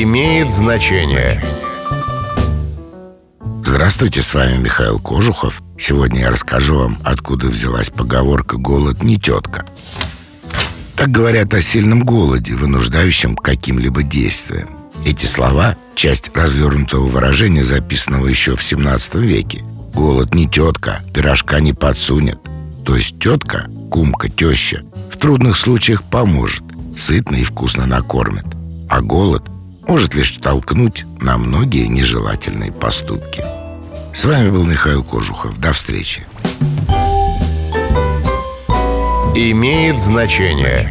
имеет значение. Здравствуйте, с вами Михаил Кожухов. Сегодня я расскажу вам, откуда взялась поговорка «голод не тетка». Так говорят о сильном голоде, вынуждающем каким-либо действиям. Эти слова – часть развернутого выражения, записанного еще в 17 веке. Голод не тетка, пирожка не подсунет. То есть тетка, кумка, теща в трудных случаях поможет, сытно и вкусно накормит. А голод может лишь толкнуть на многие нежелательные поступки. С вами был Михаил Кожухов. До встречи. Имеет значение.